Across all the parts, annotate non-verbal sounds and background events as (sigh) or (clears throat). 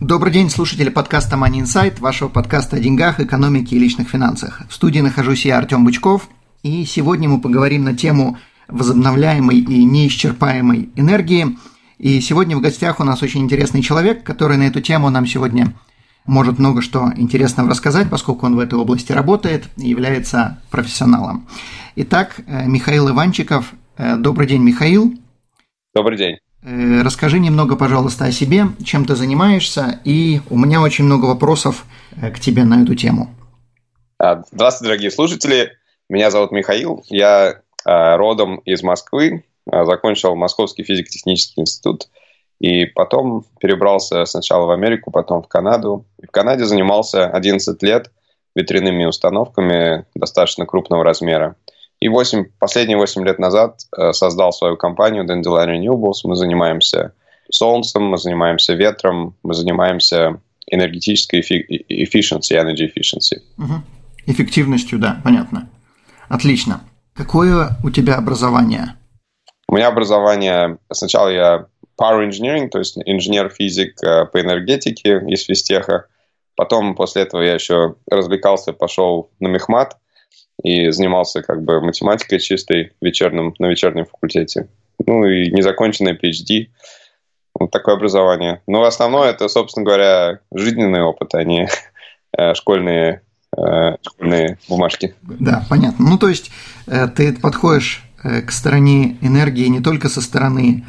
Добрый день, слушатели подкаста Money Insight, вашего подкаста о деньгах, экономике и личных финансах. В студии нахожусь я, Артем Бычков, и сегодня мы поговорим на тему возобновляемой и неисчерпаемой энергии. И сегодня в гостях у нас очень интересный человек, который на эту тему нам сегодня может много что интересного рассказать, поскольку он в этой области работает и является профессионалом. Итак, э, Михаил Иванчиков. Э, добрый день, Михаил. Добрый день. Э, расскажи немного, пожалуйста, о себе, чем ты занимаешься, и у меня очень много вопросов э, к тебе на эту тему. А, здравствуйте, дорогие слушатели. Меня зовут Михаил. Я а, родом из Москвы, а, закончил Московский физико-технический институт, и потом перебрался сначала в Америку, потом в Канаду. В Канаде занимался 11 лет ветряными установками достаточно крупного размера. И 8, последние 8 лет назад э, создал свою компанию Dandelion Renewables. Мы занимаемся солнцем, мы занимаемся ветром, мы занимаемся энергетической efficiency, energy efficiency. Угу. Эффективностью, да, понятно. Отлично. Какое у тебя образование? У меня образование, сначала я power engineering, то есть инженер-физик э, по энергетике из физтеха. Потом после этого я еще развлекался, пошел на мехмат – и занимался как бы математикой чистой вечерным, на вечернем факультете. Ну и незаконченное PhD. Вот такое образование. Но основное это, собственно говоря, жизненный опыт, а не (laughs) э, школьные, э, школьные бумажки. Да, понятно. Ну, то есть э, ты подходишь к стороне энергии не только со стороны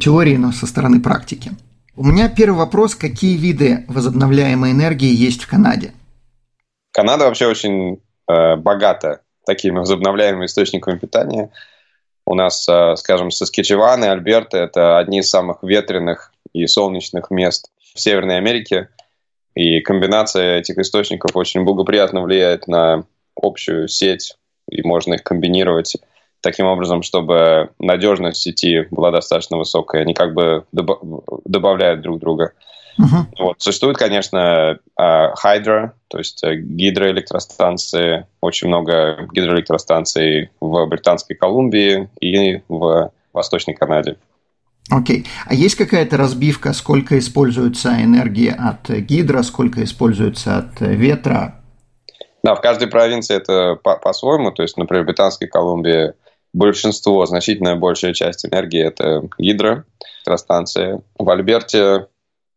теории, но со стороны практики. У меня первый вопрос. Какие виды возобновляемой энергии есть в Канаде? Канада вообще очень богата такими возобновляемыми источниками питания. У нас, э, скажем, Саскичеван и Альберта – это одни из самых ветреных и солнечных мест в Северной Америке. И комбинация этих источников очень благоприятно влияет на общую сеть, и можно их комбинировать таким образом, чтобы надежность сети была достаточно высокая. Они как бы добавляют друг друга. Uh-huh. Вот. Существует, конечно, а, то есть э, гидроэлектростанции, очень много гидроэлектростанций в Британской Колумбии и в Восточной Канаде. Окей. Okay. А есть какая-то разбивка, сколько используется энергии от гидро, сколько используется от ветра? Да, в каждой провинции это по- по-своему. То есть, например, в Британской Колумбии большинство, значительная большая часть энергии – это гидроэлектростанции. В Альберте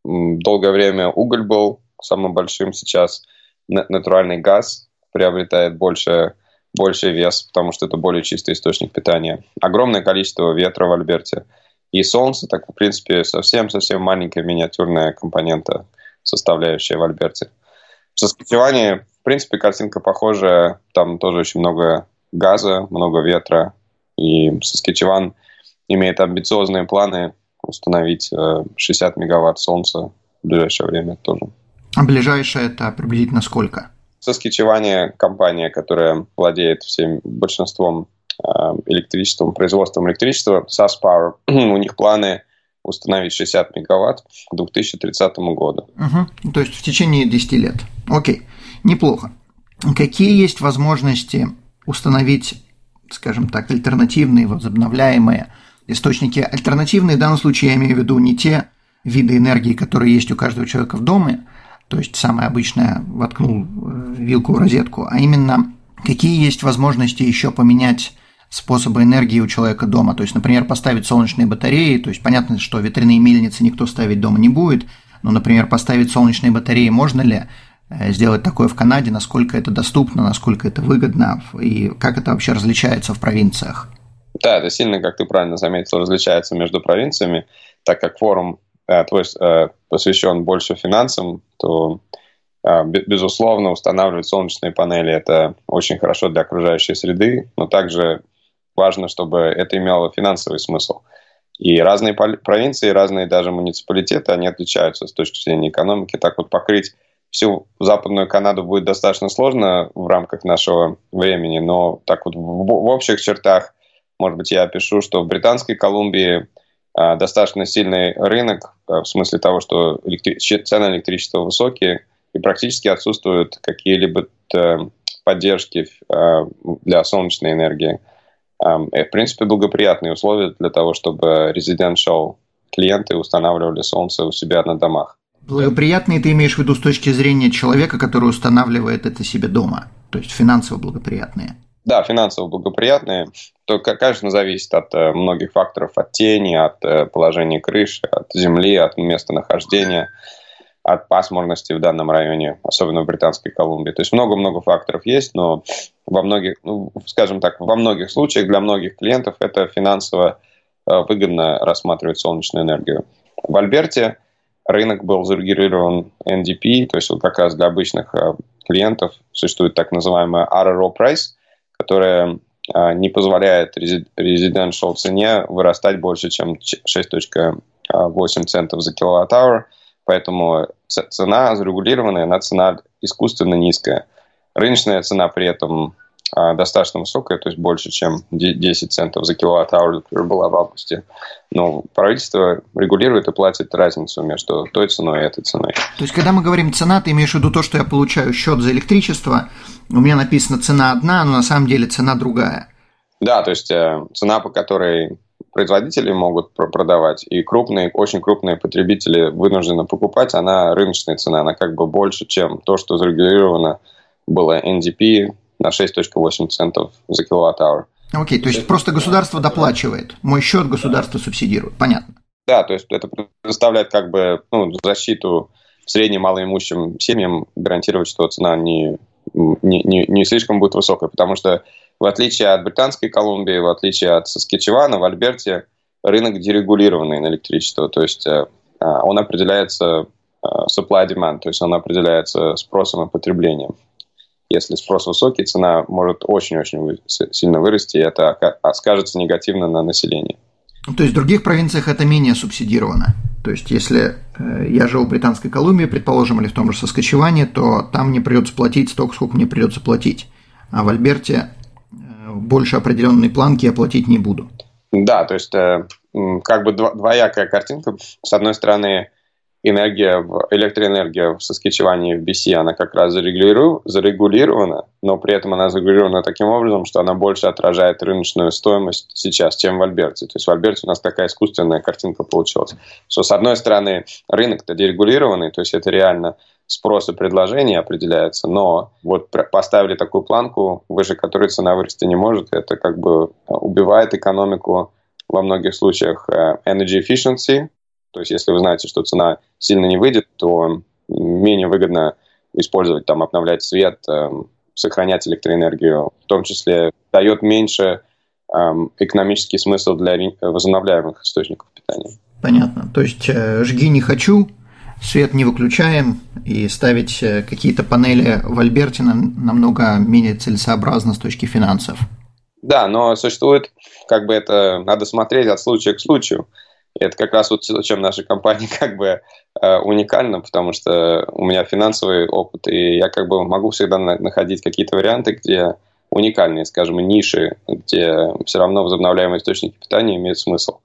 долгое время уголь был самым большим сейчас. Натуральный газ приобретает больше, больше вес, потому что это более чистый источник питания. Огромное количество ветра в Альберте. И солнце, так, в принципе, совсем-совсем маленькая миниатюрная компонента, составляющая в Альберте. В Саскатеване, в принципе, картинка похожая. Там тоже очень много газа, много ветра. И Саскатеван имеет амбициозные планы установить 60 э, мегаватт солнца в ближайшее время тоже. А ближайшее это приблизительно сколько? Соскичевание компания, которая владеет всем большинством э, электричеством, производством электричества, SAS Power, (clears throat) у них планы установить 60 мегаватт к 2030 году. Угу. То есть в течение 10 лет. Окей, неплохо. Какие есть возможности установить, скажем так, альтернативные, возобновляемые источники альтернативные. В данном случае я имею в виду не те виды энергии, которые есть у каждого человека в доме, то есть самое обычное воткнул э, вилку в розетку, а именно какие есть возможности еще поменять способы энергии у человека дома. То есть, например, поставить солнечные батареи. То есть, понятно, что ветряные мельницы никто ставить дома не будет. Но, например, поставить солнечные батареи можно ли э, сделать такое в Канаде, насколько это доступно, насколько это выгодно и как это вообще различается в провинциях? Да, это сильно, как ты правильно заметил, различается между провинциями, так как форум э, твой э, посвящен больше финансам, то э, безусловно устанавливать солнечные панели это очень хорошо для окружающей среды, но также важно, чтобы это имело финансовый смысл. И разные провинции, разные даже муниципалитеты, они отличаются с точки зрения экономики. Так вот покрыть всю Западную Канаду будет достаточно сложно в рамках нашего времени, но так вот в, общих чертах, может быть, я опишу, что в Британской Колумбии а, достаточно сильный рынок а, в смысле того, что электри... цены электричества высокие и практически отсутствуют какие-либо э, поддержки а, для солнечной энергии. И, в принципе, благоприятные условия для того, чтобы residential клиенты устанавливали солнце у себя на домах. Благоприятные ты имеешь в виду с точки зрения человека, который устанавливает это себе дома, то есть финансово благоприятные. Да, финансово благоприятные. То, конечно, зависит от э, многих факторов, от тени, от э, положения крыши, от земли, от местонахождения, от пасмурности в данном районе, особенно в Британской Колумбии. То есть много-много факторов есть, но во многих, ну, скажем так, во многих случаях для многих клиентов это финансово э, выгодно рассматривать солнечную энергию. В Альберте рынок был зарегулирован NDP, то есть вот как раз для обычных клиентов существует так называемая RRO price, которая э, не позволяет residential цене вырастать больше, чем 6.8 центов за киловатт-аур, поэтому цена зарегулированная, она цена искусственно низкая. Рыночная цена при этом а, достаточно высокая, то есть больше, чем 10 центов за киловатт-аур, например, была в августе. Но правительство регулирует и платит разницу между той ценой и этой ценой. То есть, когда мы говорим цена, ты имеешь в виду то, что я получаю счет за электричество, у меня написано цена одна, но на самом деле цена другая. Да, то есть э, цена, по которой производители могут продавать, и крупные, очень крупные потребители вынуждены покупать, она рыночная цена, она как бы больше, чем то, что зарегулировано было NDP, на 6.8 центов за киловатт-аур. Окей, то есть просто государство доплачивает, мой счет государство субсидирует, понятно. Да, то есть это предоставляет как бы ну, защиту средним малоимущим семьям, гарантировать, что цена не, не, не, не слишком будет высокой, потому что в отличие от Британской Колумбии, в отличие от Саскетчевана, в Альберте рынок дерегулированный на электричество, то есть э, а, он определяется э, supply-demand, то есть он определяется спросом и потреблением. Если спрос высокий, цена может очень-очень сильно вырасти, и это скажется негативно на населении. То есть в других провинциях это менее субсидировано. То есть если э, я жил в Британской Колумбии, предположим, или в том же Соскочеване, то там мне придется платить столько, сколько мне придется платить. А в Альберте э, больше определенной планки я платить не буду. Да, то есть э, как бы двоякая картинка. С одной стороны, энергия, в, электроэнергия в Соскичеване в BC, она как раз зарегулирована, но при этом она зарегулирована таким образом, что она больше отражает рыночную стоимость сейчас, чем в Альберте. То есть в Альберте у нас такая искусственная картинка получилась. Что с одной стороны рынок-то дерегулированный, то есть это реально спрос и предложение определяется, но вот поставили такую планку, выше которой цена вырасти не может, это как бы убивает экономику во многих случаях э, energy efficiency, то есть, если вы знаете, что цена сильно не выйдет, то менее выгодно использовать, там, обновлять свет, э, сохранять электроэнергию, в том числе дает меньше э, экономический смысл для возобновляемых источников питания. Понятно. То есть э, жги не хочу, свет не выключаем, и ставить э, какие-то панели в Альберте намного менее целесообразно с точки финансов. Да, но существует, как бы это надо смотреть от случая к случаю. Это как раз вот чем наша компания (laughs) как бы э, уникальна, потому что у меня финансовый опыт, и я как бы могу всегда находить какие-то варианты, где уникальные, скажем, ниши, где все равно возобновляемые источники питания имеют смысл.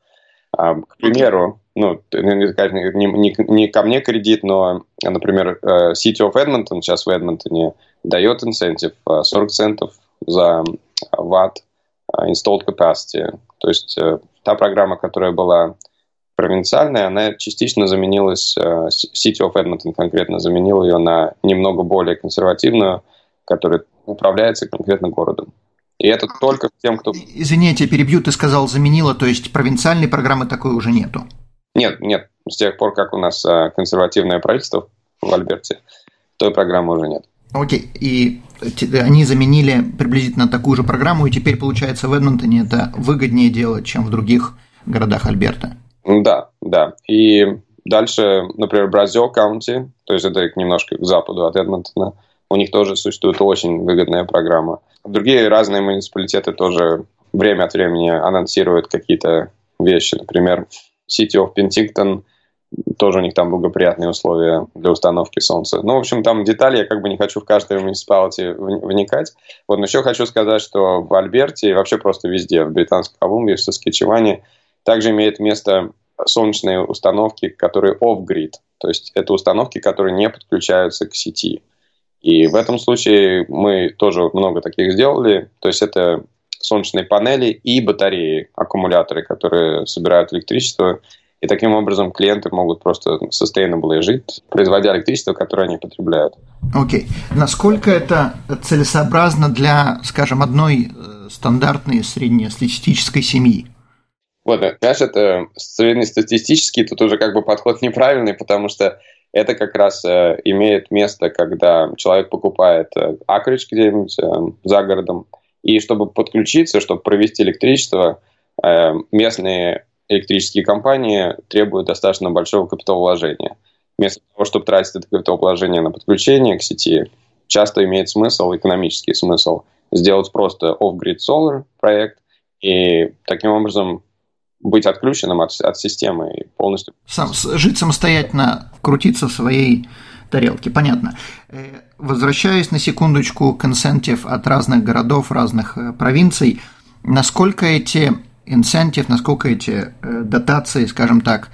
А, к примеру, ну, не, не, не ко мне кредит, но, например, э, City of Edmonton, сейчас в Эдмонтоне, дает инцентив 40 э, центов за ватт installed capacity. То есть та программа, которая была провинциальная, она частично заменилась, э, City of Edmonton конкретно заменил ее на немного более консервативную, которая управляется конкретно городом. И это только тем, кто... Извините, перебью, ты сказал заменила, то есть провинциальной программы такой уже нету? Нет, нет. С тех пор, как у нас э, консервативное правительство в Альберте, той программы уже нет. Окей, и они заменили приблизительно такую же программу, и теперь, получается, в Эдмонтоне это выгоднее делать, чем в других городах Альберта. Да, да. И дальше, например, Бразил Каунти, то есть это немножко к западу от Эдмонтона, у них тоже существует очень выгодная программа. Другие разные муниципалитеты тоже время от времени анонсируют какие-то вещи. Например, City of Penticton тоже у них там благоприятные условия для установки солнца. Ну, в общем, там детали, я как бы не хочу в каждой муниципалити вникать. Вот, но еще хочу сказать, что в Альберте и вообще просто везде, в Британской Колумбии, в Саскичеване, также имеет место солнечные установки, которые off-grid. То есть это установки, которые не подключаются к сети. И в этом случае мы тоже много таких сделали. То есть это солнечные панели и батареи, аккумуляторы, которые собирают электричество. И таким образом клиенты могут просто sustainable жить, производя электричество, которое они потребляют. Окей. Okay. Насколько это целесообразно для, скажем, одной э, стандартной среднестатистической семьи? Вот, понимаешь, это среднестатистический, тут уже как бы подход неправильный, потому что это как раз э, имеет место, когда человек покупает э, акрич где-нибудь э, за городом, и чтобы подключиться, чтобы провести электричество, э, местные электрические компании требуют достаточно большого капиталовложения. Вместо того, чтобы тратить это капиталовложение на подключение к сети, часто имеет смысл, экономический смысл, сделать просто off-grid solar проект и таким образом быть отключенным от, от системы и полностью. Сам, жить самостоятельно, крутиться в своей тарелке, понятно. Э, возвращаясь на секундочку к инсентив от разных городов, разных э, провинций, насколько эти инсентив, насколько эти э, дотации, скажем так,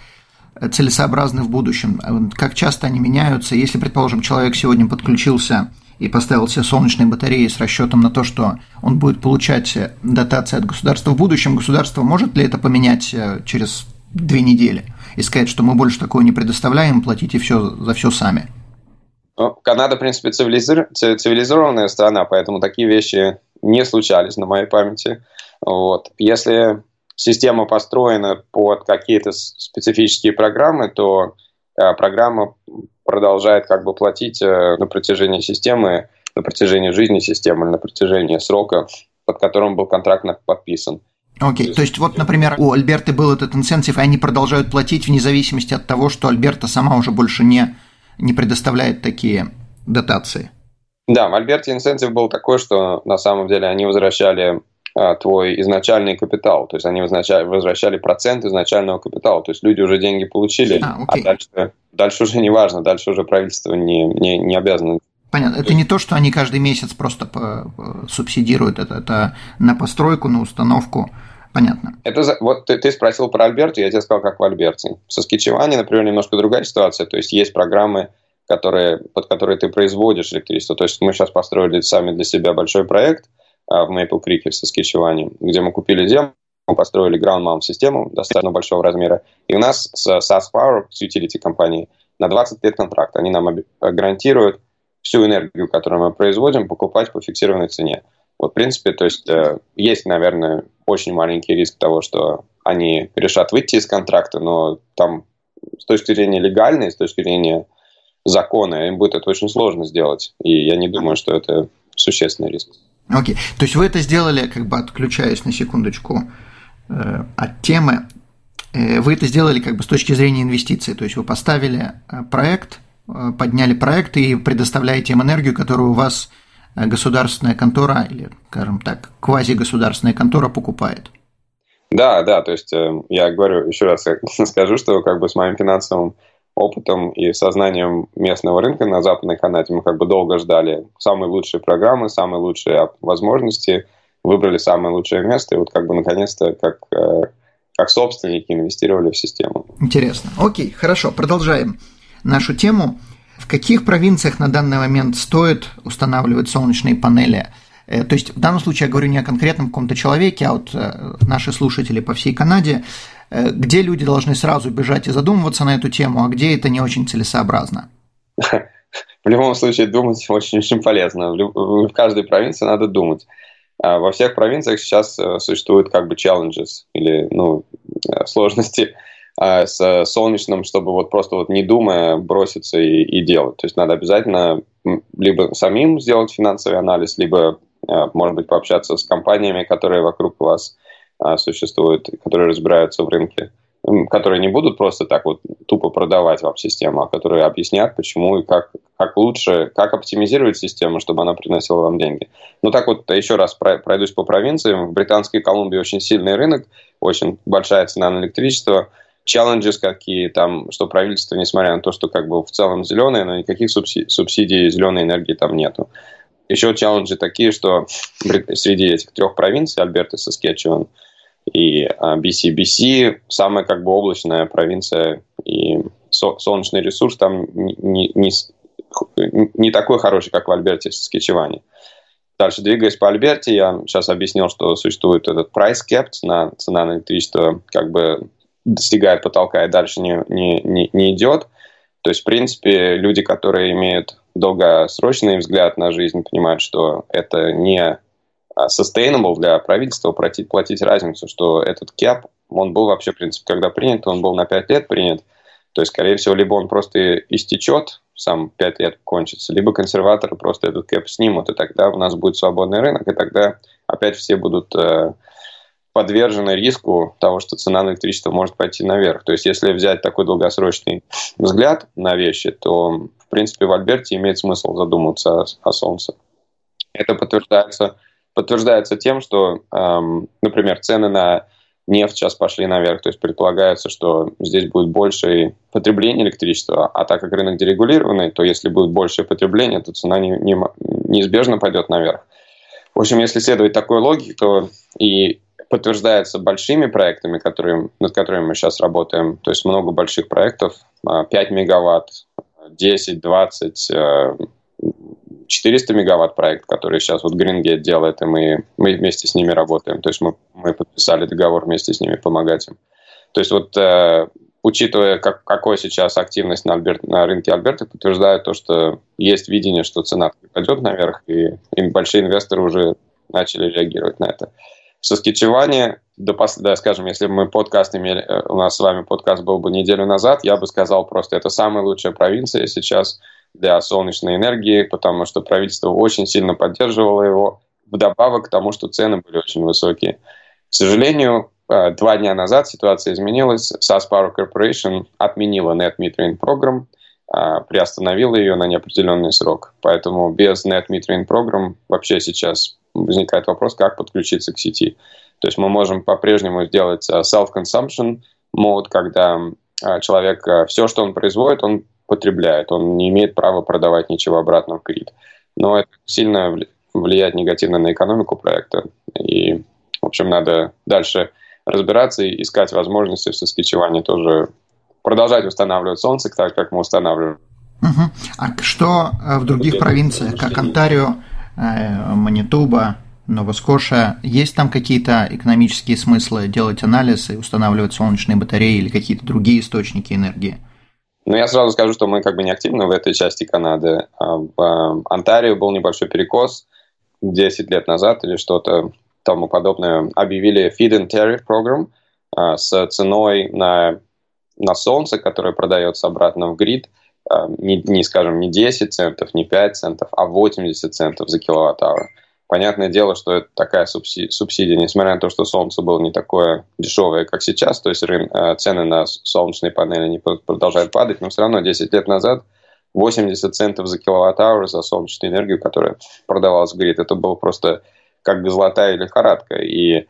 целесообразны в будущем, как часто они меняются, если, предположим, человек сегодня подключился и поставил себе солнечные батареи с расчетом на то, что он будет получать дотации от государства в будущем, государство может ли это поменять э, через две недели и сказать, что мы больше такого не предоставляем, платите все за все сами? Ну, Канада, в принципе, цивилизованная страна, поэтому такие вещи не случались на моей памяти. Вот. Если система построена под какие-то специфические программы, то э, программа продолжает как бы платить э, на протяжении системы, на протяжении жизни системы, на протяжении срока, под которым был контракт подписан. Окей, okay. то есть вот, например, у Альберты был этот инцентив, и они продолжают платить вне зависимости от того, что Альберта сама уже больше не, не предоставляет такие дотации. Да, в Альберте инцентив был такой, что на самом деле они возвращали твой изначальный капитал. То есть они возвращали, процент изначального капитала. То есть люди уже деньги получили, а, а дальше, дальше уже не важно, дальше уже правительство не, не, не обязано Понятно. Это не то, что они каждый месяц просто субсидируют это, это на постройку, на установку. Понятно. Это вот ты, ты спросил про Альберту, я тебе сказал, как в Альберте. В Соскичеване, например, немножко другая ситуация. То есть есть программы, которые, под которые ты производишь электричество. То есть мы сейчас построили сами для себя большой проект – а, в Maple Creek в Саскичеване, где мы купили землю, мы построили ground mount систему достаточно большого размера. И у нас с SAS Power, с utility компанией, на 20 лет контракт. Они нам гарантируют всю энергию, которую мы производим, покупать по фиксированной цене. Вот, в принципе, то есть э, есть, наверное, очень маленький риск того, что они решат выйти из контракта, но там с точки зрения легальной, с точки зрения закона, им будет это очень сложно сделать. И я не думаю, что это существенный риск. Окей. То есть вы это сделали, как бы отключаясь на секундочку э, от темы, э, вы это сделали как бы с точки зрения инвестиций. То есть вы поставили э, проект, э, подняли проект и предоставляете им энергию, которую у вас э, государственная контора или, скажем так, квазигосударственная контора покупает. Да, да, то есть э, я говорю еще раз (laughs) скажу, что как бы с моим финансовым опытом и сознанием местного рынка на Западной Канаде. Мы как бы долго ждали самые лучшие программы, самые лучшие возможности, выбрали самое лучшее место, и вот как бы наконец-то как, э, как собственники инвестировали в систему. Интересно. Окей, хорошо, продолжаем нашу тему. В каких провинциях на данный момент стоит устанавливать солнечные панели? Э, то есть в данном случае я говорю не о конкретном каком-то человеке, а вот э, наши слушатели по всей Канаде Э, где люди должны сразу бежать и задумываться на эту тему, а где это не очень целесообразно? (laughs) В любом случае думать (laughs) очень-очень полезно. В каждой провинции надо думать. А во всех провинциях сейчас существуют как бы challenges или ну, сложности с солнечным, чтобы вот просто вот не думая броситься и, и делать. То есть надо обязательно либо самим сделать финансовый анализ, либо, может быть, пообщаться с компаниями, которые вокруг вас а, существуют, которые разбираются в рынке, которые не будут просто так вот тупо продавать вам систему, а которые объяснят, почему и как, как лучше, как оптимизировать систему, чтобы она приносила вам деньги. Ну так вот, еще раз пройдусь по провинциям. В Британской Колумбии очень сильный рынок, очень большая цена на электричество. challenges какие там, что правительство, несмотря на то, что как бы в целом зеленое, но никаких субсидий зеленой энергии там нету. Еще челленджи такие, что среди этих трех провинций, Альберта, Саскетчеван и BC-BC, а, самая как бы облачная провинция и солнечный ресурс там не, не, не такой хороший, как в Альберте и Саскетчеване. Дальше двигаясь по Альберте, я сейчас объяснил, что существует этот price cap, на цена на электричество как бы достигает потолка и дальше не, не, не, не идет. То есть, в принципе, люди, которые имеют долгосрочный взгляд на жизнь, понимают, что это не а, sustainable для правительства платить, платить разницу, что этот кэп, он был вообще, в принципе, когда принят, он был на 5 лет принят. То есть, скорее всего, либо он просто истечет, сам 5 лет кончится, либо консерваторы просто этот кэп снимут, и тогда у нас будет свободный рынок, и тогда опять все будут э, подвержены риску того, что цена на электричество может пойти наверх. То есть, если взять такой долгосрочный взгляд на вещи, то, в принципе, в Альберте имеет смысл задуматься о, Солнце. Это подтверждается, подтверждается тем, что, эм, например, цены на нефть сейчас пошли наверх, то есть предполагается, что здесь будет больше потребление электричества, а так как рынок дерегулированный, то если будет большее потребление, то цена не, не, неизбежно пойдет наверх. В общем, если следовать такой логике, то и подтверждается большими проектами, которые, над которыми мы сейчас работаем. То есть много больших проектов, 5 а, мегаватт, 10, 20, 400 мегаватт проект, который сейчас вот Грингейт делает, и мы, мы вместе с ними работаем. То есть мы, мы подписали договор вместе с ними помогать им. То есть вот э, учитывая, как, какой сейчас активность на, Альберт, на рынке Альберта, подтверждает то, что есть видение, что цена пойдет наверх, и, и большие инвесторы уже начали реагировать на это. В до, да, скажем, если бы мы подкаст имели, э, у нас с вами подкаст был бы неделю назад, я бы сказал просто, это самая лучшая провинция сейчас для солнечной энергии, потому что правительство очень сильно поддерживало его, вдобавок к тому, что цены были очень высокие. К сожалению, э, два дня назад ситуация изменилась. SAS Power Corporation отменила Net Metering Program, э, приостановила ее на неопределенный срок. Поэтому без Net Metering Program вообще сейчас возникает вопрос, как подключиться к сети. То есть мы можем по-прежнему сделать э, self-consumption мод, когда э, человек э, все, что он производит, он потребляет. Он не имеет права продавать ничего обратно в грид. Но это сильно влияет негативно на экономику проекта. И, в общем, надо дальше разбираться и искать возможности в Соскичеване тоже продолжать устанавливать солнце, так как мы устанавливаем. Угу. А что в других провинциях, как Онтарио, Э, Манитуба, Нова-Скоша. Есть там какие-то экономические смыслы делать анализ и устанавливать солнечные батареи или какие-то другие источники энергии? Ну, я сразу скажу, что мы как бы не активны в этой части Канады. А в э, Онтарио был небольшой перекос 10 лет назад или что-то тому подобное. Объявили Feed-in Tariff Program э, с ценой на, на солнце, которое продается обратно в грид – не, не, скажем, не 10 центов, не 5 центов, а 80 центов за киловатт-авр. Понятное дело, что это такая субсидия, несмотря на то, что солнце было не такое дешевое, как сейчас, то есть э, цены на солнечные панели не продолжают падать, но все равно 10 лет назад 80 центов за киловатт-авр за солнечную энергию, которая продавалась в грид, это было просто как золотая лихорадка. И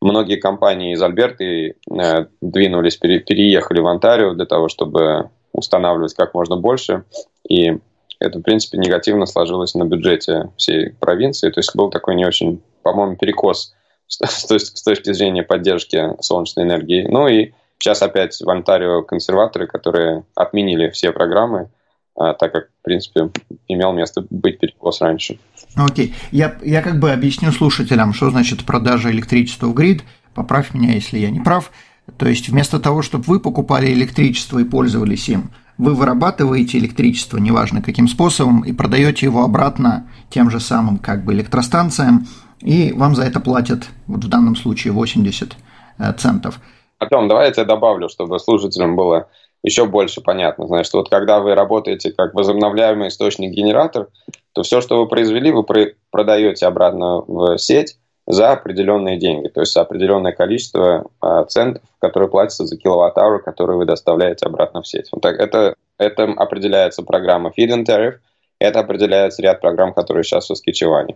многие компании из Альберты э, двинулись, переехали в Онтарио для того, чтобы устанавливать как можно больше. И это, в принципе, негативно сложилось на бюджете всей провинции. То есть был такой не очень, по-моему, перекос (laughs) с точки зрения поддержки солнечной энергии. Ну и сейчас опять в Онтарио консерваторы, которые отменили все программы, а, так как, в принципе, имел место быть перекос раньше. Окей. Okay. Я, я как бы объясню слушателям, что значит продажа электричества в грид. Поправь меня, если я не прав. То есть вместо того, чтобы вы покупали электричество и пользовались им, вы вырабатываете электричество, неважно каким способом, и продаете его обратно тем же самым как бы электростанциям, и вам за это платят, вот в данном случае, 80 э, центов. Потом, давай я добавлю, чтобы слушателям было еще больше понятно. Значит, вот когда вы работаете как возобновляемый источник генератор, то все, что вы произвели, вы продаете обратно в сеть, за определенные деньги, то есть за определенное количество а, центов, которые платятся за киловатт-авр, которые вы доставляете обратно в сеть. Вот так, это, это определяется программа Feed-in Tariff, это определяется ряд программ, которые сейчас в Saskatchewan.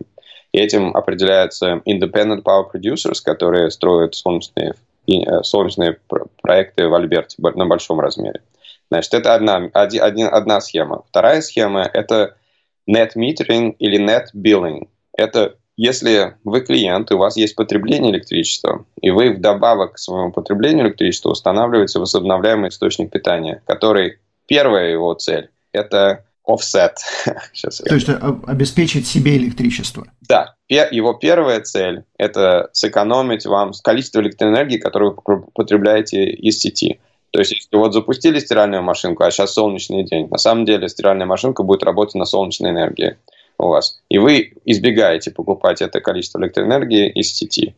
Этим определяются Independent Power Producers, которые строят солнечные солнечные проекты в Альберте на большом размере. Значит, это одна, один, одна схема. Вторая схема – это net metering или net billing. Это если вы клиент, и у вас есть потребление электричества, и вы вдобавок к своему потреблению электричества устанавливаете возобновляемый источник питания, который первая его цель – это offset. (laughs) Сейчас То есть обеспечить себе электричество. Да. Его первая цель – это сэкономить вам количество электроэнергии, которое вы потребляете из сети. То есть, если вот запустили стиральную машинку, а сейчас солнечный день, на самом деле стиральная машинка будет работать на солнечной энергии у вас. И вы избегаете покупать это количество электроэнергии из сети.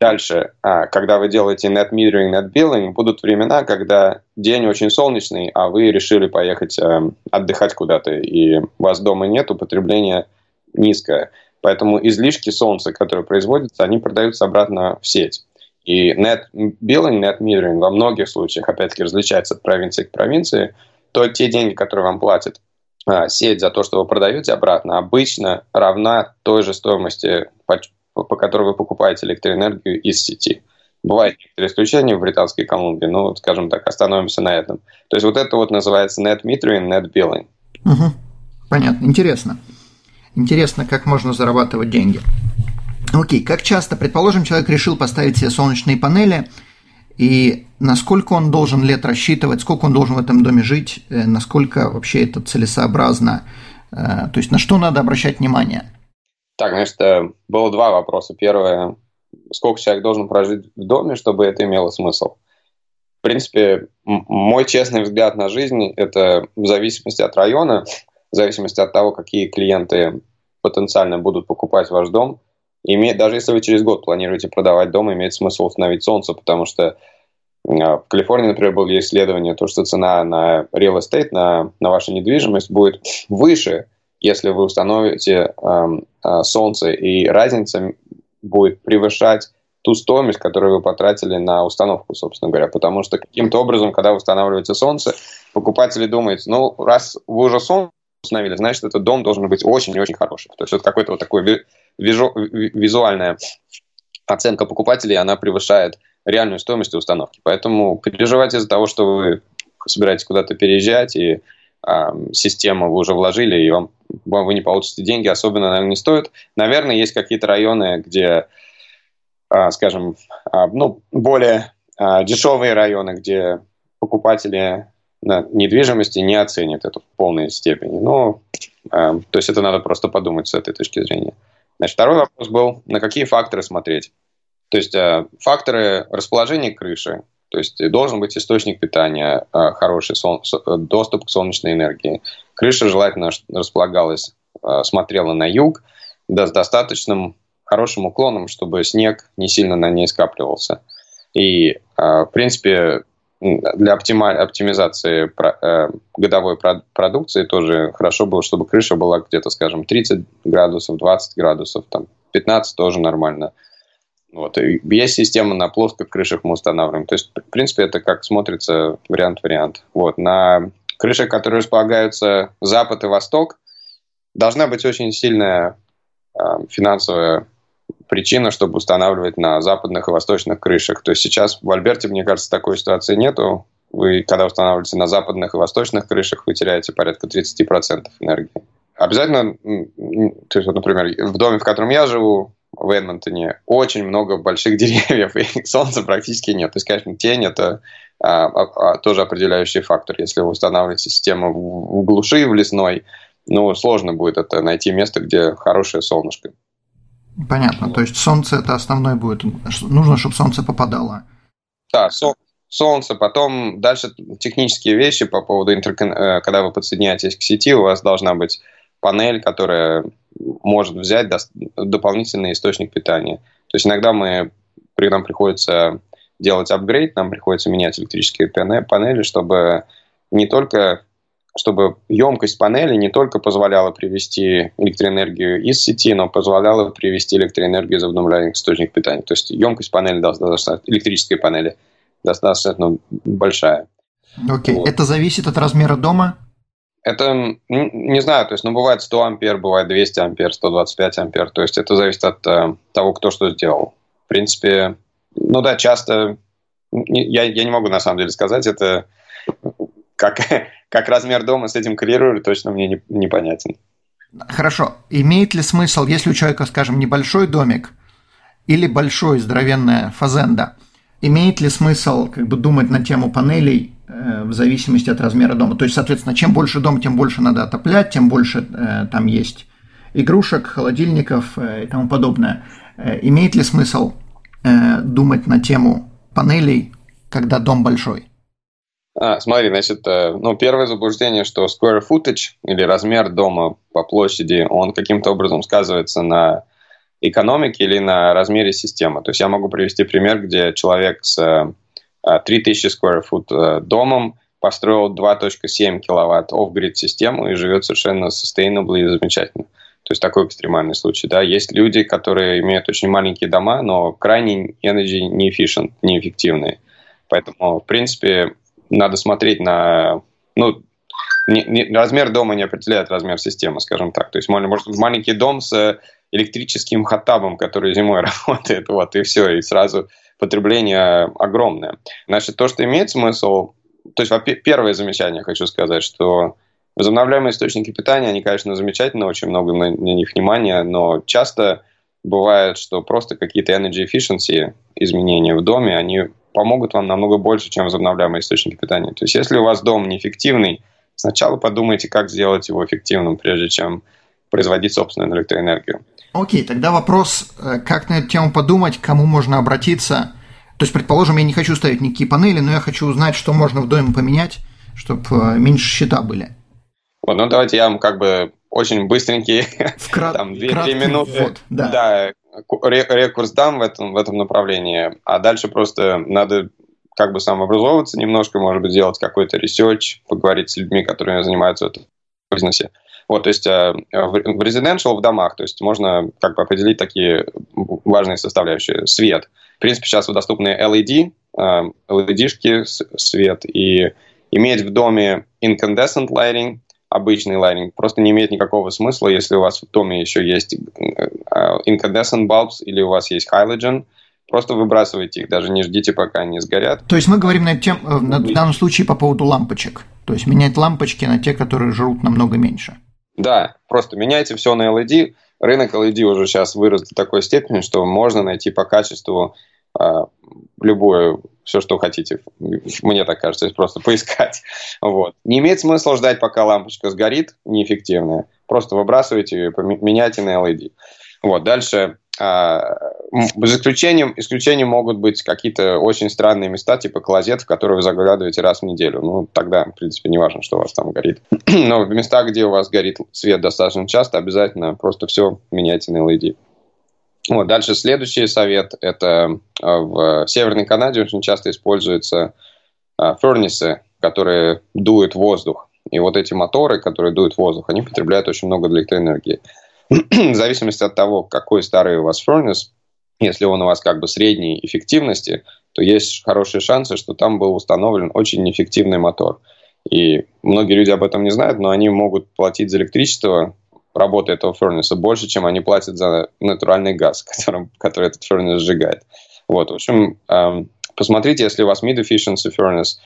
Дальше, а, когда вы делаете net metering, net billing, будут времена, когда день очень солнечный, а вы решили поехать э, отдыхать куда-то, и у вас дома нет, потребление низкое. Поэтому излишки солнца, которые производятся, они продаются обратно в сеть. И net billing, net metering во многих случаях, опять-таки, различается от провинции к провинции, то те деньги, которые вам платят сеть за то, что вы продаете обратно, обычно равна той же стоимости, по, по которой вы покупаете электроэнергию из сети. Бывают некоторые исключения в Британской Колумбии, но, скажем так, остановимся на этом. То есть вот это вот называется net metering, net billing. Угу. Понятно, интересно. Интересно, как можно зарабатывать деньги. Окей, как часто, предположим, человек решил поставить себе солнечные панели – и насколько он должен лет рассчитывать, сколько он должен в этом доме жить, э, насколько вообще это целесообразно, э, то есть на что надо обращать внимание? Так, значит, э, было два вопроса. Первое, сколько человек должен прожить в доме, чтобы это имело смысл? В принципе, мой честный взгляд на жизнь – это в зависимости от района, в зависимости от того, какие клиенты потенциально будут покупать ваш дом – Имеет, даже если вы через год планируете продавать дом, имеет смысл установить солнце, потому что а, в Калифорнии, например, было исследование, то, что цена на real estate, на, на вашу недвижимость будет выше, если вы установите э, солнце, и разница будет превышать ту стоимость, которую вы потратили на установку, собственно говоря. Потому что каким-то образом, когда вы солнце, покупатели думают, ну, раз вы уже солнце установили, значит, этот дом должен быть очень и очень хороший. То есть это какой-то вот такой визу, визуальная оценка покупателей, она превышает реальную стоимость установки. Поэтому переживать из-за того, что вы собираетесь куда-то переезжать, и э, систему вы уже вложили, и вам, вам вы не получите деньги, особенно, наверное, не стоит. Наверное, есть какие-то районы, где, э, скажем, э, ну, более э, дешевые районы, где покупатели на недвижимости не оценят это в полной степени. Ну, э, то есть это надо просто подумать с этой точки зрения. Значит, второй вопрос был, на какие факторы смотреть. То есть э, факторы расположения крыши, то есть должен быть источник питания, э, хороший сол, э, доступ к солнечной энергии. Крыша желательно располагалась, смотрела на юг, да, с достаточным хорошим уклоном, чтобы снег не сильно на ней скапливался. И, в принципе, для оптималь... оптимизации э, годовой про... продукции тоже хорошо было, чтобы крыша была где-то, скажем, 30 градусов, 20 градусов, там 15 тоже нормально. Вот. И есть система на плоских крышах мы устанавливаем. То есть, в принципе, это как смотрится вариант-вариант. Вот. На крышах, которые располагаются запад и восток, должна быть очень сильная э, финансовая причина, чтобы устанавливать на западных и восточных крышах. То есть сейчас в Альберте, мне кажется, такой ситуации нету. Вы, когда устанавливаете на западных и восточных крышах, вы теряете порядка 30% энергии. Обязательно, то есть, вот, например, в доме, в котором я живу, в Эдмонтоне, очень много больших (laughs) деревьев, и солнца практически нет. То есть, конечно, тень – это а, а, а, тоже определяющий фактор. Если вы устанавливаете систему в, в глуши, в лесной, ну, сложно будет это найти место, где хорошее солнышко. Понятно. То есть солнце это основной будет. Нужно, чтобы солнце попадало. Да, сол, солнце. Потом дальше технические вещи по поводу интеркон... Э, когда вы подсоединяетесь к сети, у вас должна быть панель, которая может взять дополнительный источник питания. То есть иногда мы, при нам приходится делать апгрейд, нам приходится менять электрические панели, чтобы не только чтобы емкость панели не только позволяла привести электроэнергию из сети, но позволяла привести электроэнергию из обновляемых источников питания. То есть емкость панели достаточно, электрической панели достаточно большая. Окей, okay. вот. это зависит от размера дома? Это, не знаю, то есть, ну, бывает 100 ампер, бывает 200 ампер, 125 ампер, то есть это зависит от э, того, кто что сделал. В принципе, ну да, часто я, я не могу на самом деле сказать, это как, (laughs) как размер дома с этим коррелирует, точно мне не, непонятен. Хорошо. Имеет ли смысл, если у человека, скажем, небольшой домик или большой здоровенная фазенда, имеет ли смысл как бы думать на тему панелей э, в зависимости от размера дома? То есть, соответственно, чем больше дом, тем больше надо отоплять, тем больше э, там есть игрушек, холодильников э, и тому подобное. Э, имеет ли смысл э, думать на тему панелей, когда дом большой? А, смотри, значит, э, ну, первое заблуждение, что square footage или размер дома по площади, он каким-то образом сказывается на экономике или на размере системы. То есть я могу привести пример, где человек с 3000 э, square foot э, домом построил 2.7 киловатт off-grid систему и живет совершенно sustainable и замечательно. То есть такой экстремальный случай. Да. Есть люди, которые имеют очень маленькие дома, но крайне energy неэффективные. неэффективные. Поэтому, в принципе, надо смотреть на... Ну, не, не, размер дома не определяет размер системы, скажем так. То есть, может, маленький дом с электрическим хатабом, который зимой (laughs) работает, вот, и все, и сразу потребление огромное. Значит, то, что имеет смысл... То есть, первое замечание хочу сказать, что возобновляемые источники питания, они, конечно, замечательно, очень много на, на них внимания, но часто бывает, что просто какие-то energy efficiency изменения в доме, они помогут вам намного больше, чем возобновляемые источники питания. То есть, если у вас дом неэффективный, сначала подумайте, как сделать его эффективным, прежде чем производить собственную электроэнергию. Окей, тогда вопрос, э, как на эту тему подумать, кому можно обратиться. То есть, предположим, я не хочу ставить никакие панели, но я хочу узнать, что можно в доме поменять, чтобы э, меньше счета были. Вот, ну давайте я вам как бы очень быстренький, Вкрат... (laughs) там 2-3 минуты, вот, да. да, рекурс дам в этом, в этом направлении, а дальше просто надо как бы самообразовываться немножко, может быть, сделать какой-то research, поговорить с людьми, которые занимаются в бизнесе. Вот, то есть э, в residential, в домах, то есть можно как бы определить такие важные составляющие. Свет. В принципе, сейчас доступны LED, э, LED-шки, свет, и иметь в доме incandescent lighting, обычный lighting просто не имеет никакого смысла, если у вас в доме еще есть э, incandescent bulbs или у вас есть halogen, просто выбрасывайте их, даже не ждите, пока они сгорят. То есть мы говорим на тем, э, в данном случае по поводу лампочек, то есть менять лампочки на те, которые жрут намного меньше. Да, просто меняйте все на LED. Рынок LED уже сейчас вырос до такой степени, что можно найти по качеству любую все, что хотите. Мне так кажется, просто поискать. (laughs) Вот. Не имеет смысла ждать, пока лампочка сгорит, неэффективная. Просто выбрасывайте ее, меняйте на LED. Вот. Дальше а, без исключением, исключением могут быть какие-то очень странные места, типа клозет, в которые вы заглядываете раз в неделю. Ну, тогда, в принципе, не важно, что у вас там горит. (clears throat) Но в местах, где у вас горит свет достаточно часто, обязательно просто все меняйте на LED. Вот, дальше следующий совет – это а, в Северной Канаде очень часто используются фернисы, которые дуют воздух. И вот эти моторы, которые дуют воздух, они потребляют очень много электроэнергии. (clears throat) в зависимости от того, какой старый у вас фернис, если он у вас как бы средней эффективности, то есть хорошие шансы, что там был установлен очень неэффективный мотор. И многие люди об этом не знают, но они могут платить за электричество работы этого ферниса больше, чем они платят за натуральный газ, (laughs) которым, который этот фернис сжигает. Вот, в общем, эм, посмотрите, если у вас mid-efficiency furnace,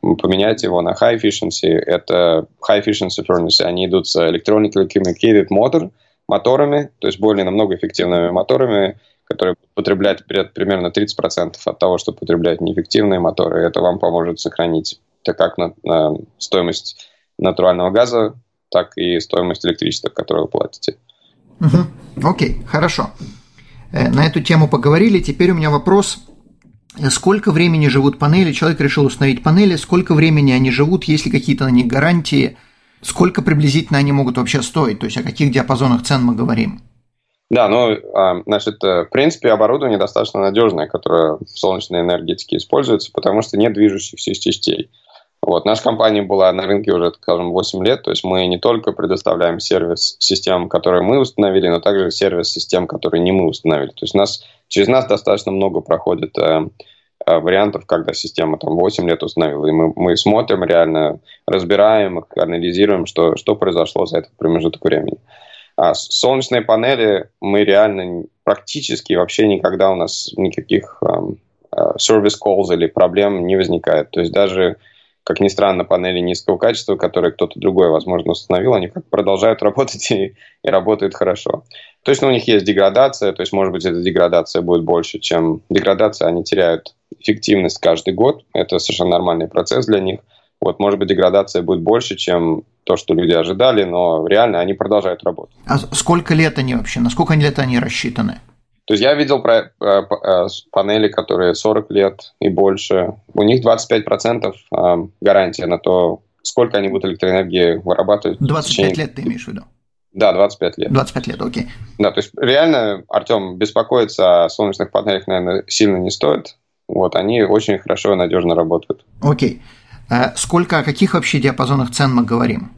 поменяйте его на high efficiency. Это high efficiency furnace, они идут с electronically communicated motor, моторами, то есть более намного эффективными моторами, которые потребляют примерно 30% от того, что потребляют неэффективные моторы. Это вам поможет сохранить так как на, на стоимость натурального газа, так и стоимость электричества, которую вы платите. Угу. Окей, хорошо. Э, на эту тему поговорили. Теперь у меня вопрос. Сколько времени живут панели? Человек решил установить панели. Сколько времени они живут? Есть ли какие-то на них гарантии? Сколько приблизительно они могут вообще стоить? То есть о каких диапазонах цен мы говорим? Да, ну, а, значит, э, в принципе, оборудование достаточно надежное, которое в солнечной энергетике используется, потому что нет движущихся частей. Вот. Наша компания была на рынке уже, скажем, 8 лет, то есть мы не только предоставляем сервис систем, которые мы установили, но также сервис систем, которые не мы установили. То есть нас, через нас достаточно много проходит э, э, вариантов, когда система там 8 лет установила, и мы, мы смотрим реально, разбираем их, анализируем, что, что произошло за этот промежуток времени. А солнечные панели мы реально практически вообще никогда у нас никаких эм, service calls или проблем не возникает. То есть даже как ни странно, панели низкого качества, которые кто-то другой, возможно, установил, они как продолжают работать (laughs) и, и работают хорошо. То есть ну, у них есть деградация, то есть, может быть, эта деградация будет больше, чем деградация. Они теряют эффективность каждый год. Это совершенно нормальный процесс для них. Вот, может быть, деградация будет больше, чем то, что люди ожидали, но реально они продолжают работать. А сколько лет они вообще? На сколько лет они рассчитаны? То есть я видел про, э, э, панели, которые 40 лет и больше. У них 25% э, гарантия на то, сколько они будут электроэнергии вырабатывать. 25 течение... лет ты имеешь в виду? Да, 25 лет. 25 лет, окей. Да, то есть реально, Артем, беспокоиться о солнечных панелях, наверное, сильно не стоит. Вот, они очень хорошо и надежно работают. Окей. Сколько, о каких вообще диапазонах цен мы говорим?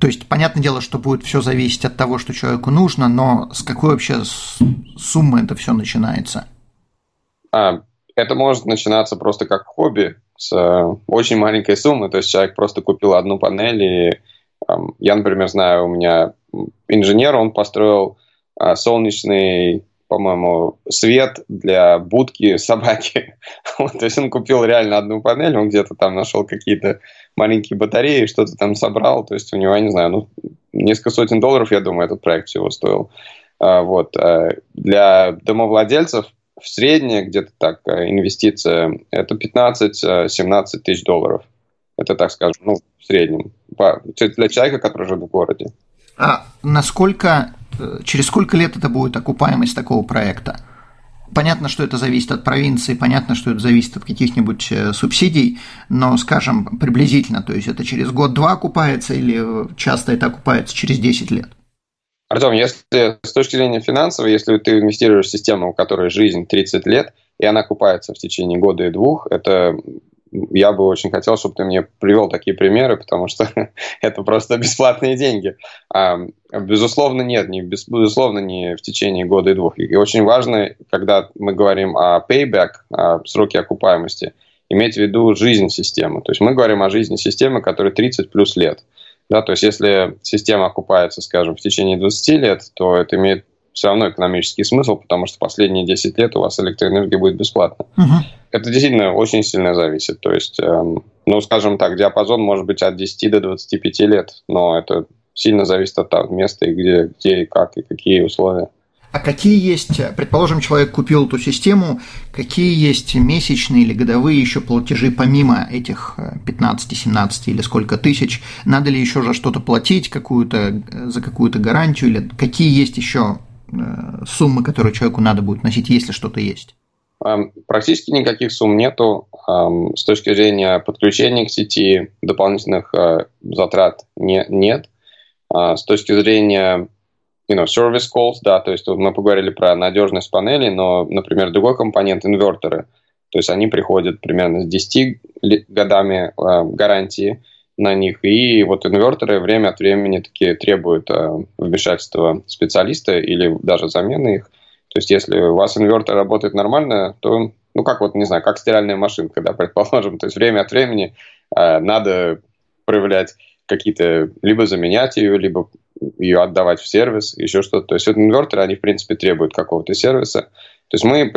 То есть, понятное дело, что будет все зависеть от того, что человеку нужно, но с какой вообще суммы это все начинается? А, это может начинаться просто как хобби с э, очень маленькой суммы. То есть человек просто купил одну панель, и э, я, например, знаю, у меня инженер, он построил э, солнечный по-моему, свет для будки собаки. (laughs) то есть он купил реально одну панель, он где-то там нашел какие-то маленькие батареи, что-то там собрал. То есть у него, я не знаю, ну, несколько сотен долларов, я думаю, этот проект всего стоил. А, вот. А для домовладельцев в среднее где-то так а, инвестиция это 15-17 тысяч долларов. Это, так скажем, ну, в среднем. Для человека, который живет в городе. А насколько Э, через сколько лет это будет окупаемость такого проекта? Понятно, что это зависит от провинции, понятно, что это зависит от каких-нибудь э, субсидий, но, скажем, приблизительно, то есть это через год-два окупается или часто это окупается через 10 лет? Артем, если с точки зрения финансовой, если ты инвестируешь в систему, у которой жизнь 30 лет, и она окупается в течение года и двух, это я бы очень хотел, чтобы ты мне привел такие примеры, потому что (laughs) это просто бесплатные деньги. А, безусловно, нет, не, безусловно, не в течение года и двух. И очень важно, когда мы говорим о payback, о сроке окупаемости, иметь в виду жизнь системы. То есть мы говорим о жизни системы, которая 30 плюс лет. Да, то есть если система окупается, скажем, в течение 20 лет, то это имеет все равно экономический смысл, потому что последние 10 лет у вас электроэнергия будет бесплатна. Угу. Это действительно очень сильно зависит. То есть, эм, ну, скажем так, диапазон может быть от 10 до 25 лет, но это сильно зависит от того места, и где, где и как, и какие условия. А какие есть, предположим, человек купил эту систему, какие есть месячные или годовые еще платежи помимо этих 15, 17 или сколько тысяч? Надо ли еще за что-то платить, какую-то, за какую-то гарантию? Или какие есть еще Э, суммы, которые человеку надо будет носить, если что-то есть? Практически никаких сумм нету. С точки зрения подключения к сети дополнительных э, затрат не, нет. А с точки зрения you know, service calls, да, то есть мы поговорили про надежность панелей, но, например, другой компонент – инверторы. То есть они приходят примерно с 10 годами э, гарантии, на них. И вот инверторы время от времени такие требуют э, вмешательства специалиста или даже замены их. То есть если у вас инвертор работает нормально, то, ну как вот, не знаю, как стиральная машинка, да, (laughs) предположим. То есть время от времени э, надо проявлять какие-то, либо заменять ее, либо ее отдавать в сервис, еще что-то. То есть вот инверторы, они, в принципе, требуют какого-то сервиса. То есть мы,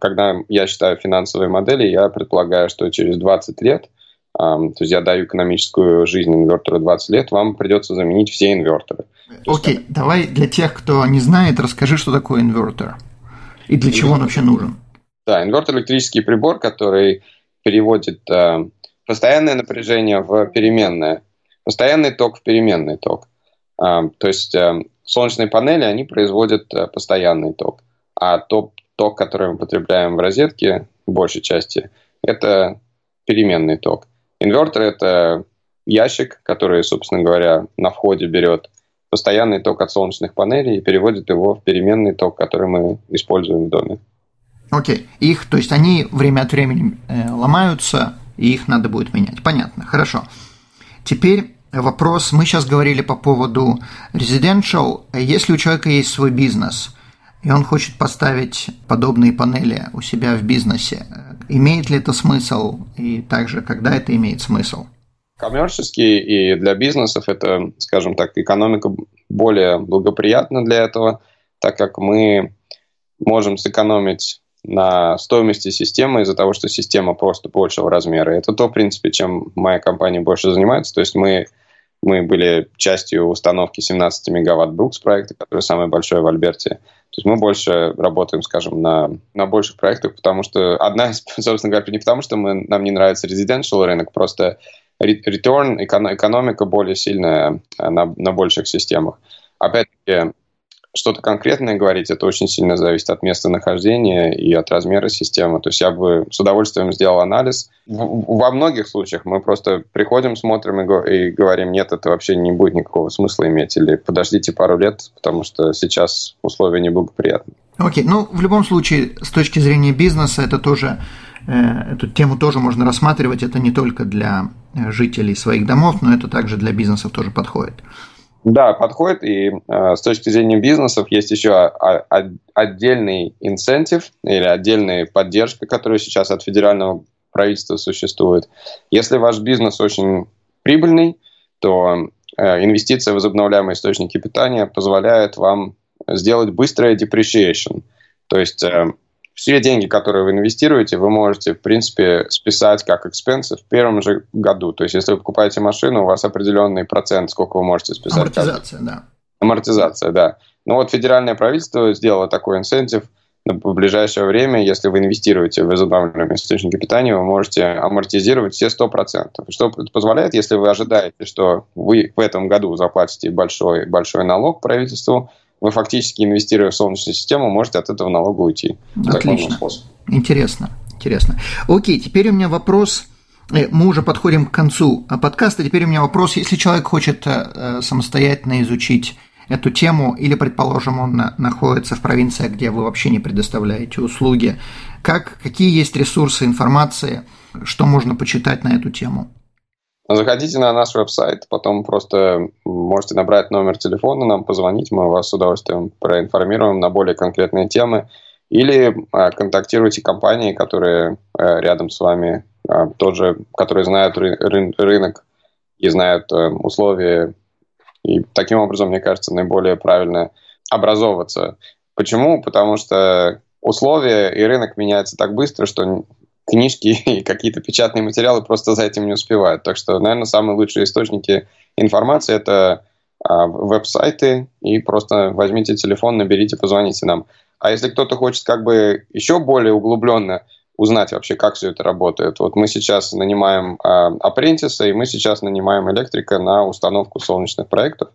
когда я считаю финансовые модели, я предполагаю, что через 20 лет – то есть я даю экономическую жизнь инвертору 20 лет, вам придется заменить все инверторы. Окей, okay, давай для тех, кто не знает, расскажи, что такое инвертор и для чего он вообще нужен. Да, инвертор – электрический прибор, который переводит э, постоянное напряжение в переменное, постоянный ток в переменный ток. Э, то есть э, солнечные панели, они производят э, постоянный ток, а тот ток, который мы потребляем в розетке, в большей части, это переменный ток. Инвертор – это ящик, который, собственно говоря, на входе берет постоянный ток от солнечных панелей и переводит его в переменный ток, который мы используем в доме. Окей. Okay. Их, то есть они время от времени э, ломаются, и их надо будет менять. Понятно, хорошо. Теперь вопрос, мы сейчас говорили по поводу residential. Если у человека есть свой бизнес, и он хочет поставить подобные панели у себя в бизнесе, Имеет ли это смысл? И также, когда это имеет смысл? Коммерчески и для бизнесов это, скажем так, экономика более благоприятна для этого, так как мы можем сэкономить на стоимости системы из-за того, что система просто большего размера. Это то, в принципе, чем моя компания больше занимается. То есть мы, мы были частью установки 17 мегаватт Брукс проекта, который самый большой в Альберте. То есть мы больше работаем, скажем, на, на больших проектах, потому что одна из, (laughs) собственно говоря, не потому, что мы, нам не нравится residential рынок, просто return, экономика более сильная на, на больших системах. Опять-таки, что-то конкретное говорить, это очень сильно зависит от места нахождения и от размера системы. То есть я бы с удовольствием сделал анализ. Во многих случаях мы просто приходим, смотрим и говорим, нет, это вообще не будет никакого смысла иметь, или подождите пару лет, потому что сейчас условия неблагоприятны. Окей, okay. ну в любом случае, с точки зрения бизнеса, это тоже э, эту тему тоже можно рассматривать. Это не только для э, жителей своих домов, но это также для бизнесов тоже подходит. Да, подходит. И э, с точки зрения бизнесов есть еще а, а, отдельный инцентив или отдельная поддержка, которая сейчас от федерального правительства существует. Если ваш бизнес очень прибыльный, то э, инвестиция в возобновляемые источники питания позволяет вам сделать быстрое depreciation. То есть э, все деньги, которые вы инвестируете, вы можете, в принципе, списать как экспенсы в первом же году. То есть, если вы покупаете машину, у вас определенный процент, сколько вы можете списать. Амортизация, каждый. да. Амортизация, да. Ну вот федеральное правительство сделало такой инцентив в ближайшее время, если вы инвестируете в возобновляемые источники питания, вы можете амортизировать все 100%. Что позволяет, если вы ожидаете, что вы в этом году заплатите большой, большой налог правительству, вы фактически, инвестируя в Солнечную систему, можете от этого налога уйти. Отлично. Интересно, интересно. Окей, теперь у меня вопрос. Э, мы уже подходим к концу подкаста. Теперь у меня вопрос. Если человек хочет э, самостоятельно изучить эту тему, или, предположим, он находится в провинции, где вы вообще не предоставляете услуги, как, какие есть ресурсы информации, что можно почитать на эту тему? Заходите на наш веб-сайт, потом просто можете набрать номер телефона, нам позвонить, мы вас с удовольствием проинформируем на более конкретные темы. Или а, контактируйте компании, которые а, рядом с вами, а, тот же, которые знают ры- ры- рынок и знают а, условия. И таким образом, мне кажется, наиболее правильно образовываться. Почему? Потому что условия и рынок меняются так быстро, что книжки (laughs) и какие-то печатные материалы просто за этим не успевают. Так что, наверное, самые лучшие источники информации это а, веб-сайты и просто возьмите телефон, наберите, позвоните нам. А если кто-то хочет как бы еще более углубленно узнать вообще, как все это работает. Вот мы сейчас нанимаем а, апрентиса, и мы сейчас нанимаем электрика на установку солнечных проектов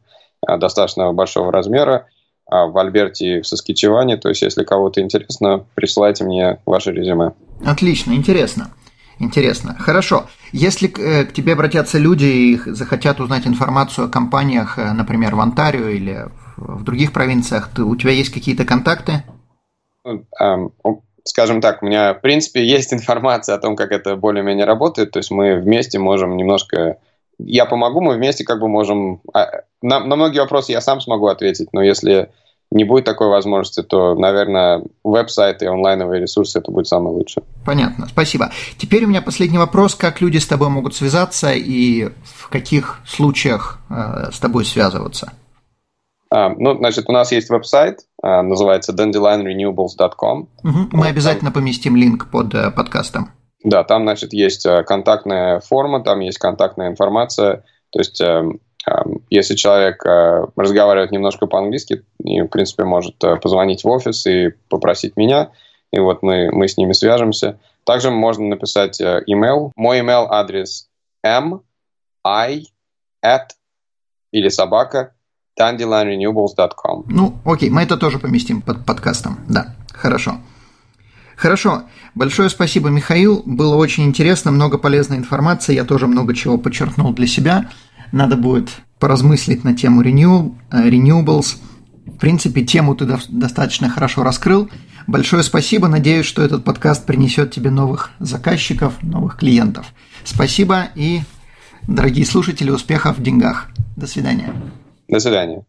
а, достаточно большого размера в Альберте и в Соскичеване. То есть, если кого-то интересно, присылайте мне ваше резюме. Отлично, интересно. Интересно. Хорошо. Если э, к тебе обратятся люди и захотят узнать информацию о компаниях, э, например, в Онтарио или в других провинциях, ты, у тебя есть какие-то контакты? Ну, эм, скажем так, у меня, в принципе, есть (laughs) информация о том, как это более-менее работает. То есть мы вместе можем немножко... Я помогу, мы вместе как бы можем... А, на, на многие вопросы я сам смогу ответить, но если не будет такой возможности, то, наверное, веб-сайт и онлайновые ресурсы это будет самое лучшее. Понятно, спасибо. Теперь у меня последний вопрос. Как люди с тобой могут связаться и в каких случаях э, с тобой связываться? А, ну, значит, у нас есть веб-сайт, а, называется dandelionrenewables.com. Угу, мы обязательно поместим линк под э, подкастом. Да, там, значит, есть э, контактная форма, там есть контактная информация. То есть эм, если человек э, разговаривает немножко по-английски, и, в принципе, может э, позвонить в офис и попросить меня, и вот мы, мы с ними свяжемся. Также можно написать email. Мой email адрес m i at или собака dandylinerenewables.com. Ну, окей, мы это тоже поместим под подкастом. Да, хорошо. Хорошо. Большое спасибо, Михаил. Было очень интересно, много полезной информации. Я тоже много чего подчеркнул для себя надо будет поразмыслить на тему renew, э, renewables. В принципе, тему ты достаточно хорошо раскрыл. Большое спасибо. Надеюсь, что этот подкаст принесет тебе новых заказчиков, новых клиентов. Спасибо и, дорогие слушатели, успехов в деньгах. До свидания. До свидания.